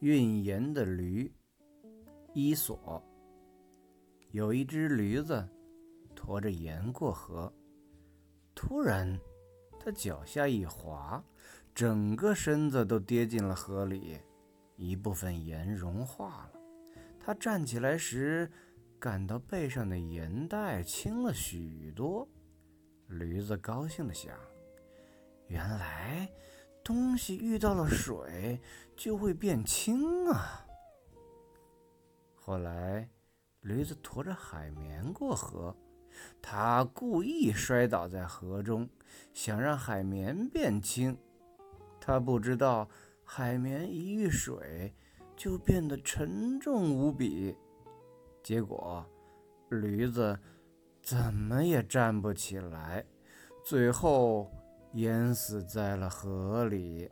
运盐的驴，伊索。有一只驴子驮着盐过河，突然，他脚下一滑，整个身子都跌进了河里，一部分盐融化了。他站起来时，感到背上的盐袋轻了许多。驴子高兴地想：原来……东西遇到了水就会变轻啊！后来，驴子驮着海绵过河，他故意摔倒在河中，想让海绵变轻。他不知道，海绵一遇水就变得沉重无比，结果驴子怎么也站不起来，最后。淹死在了河里。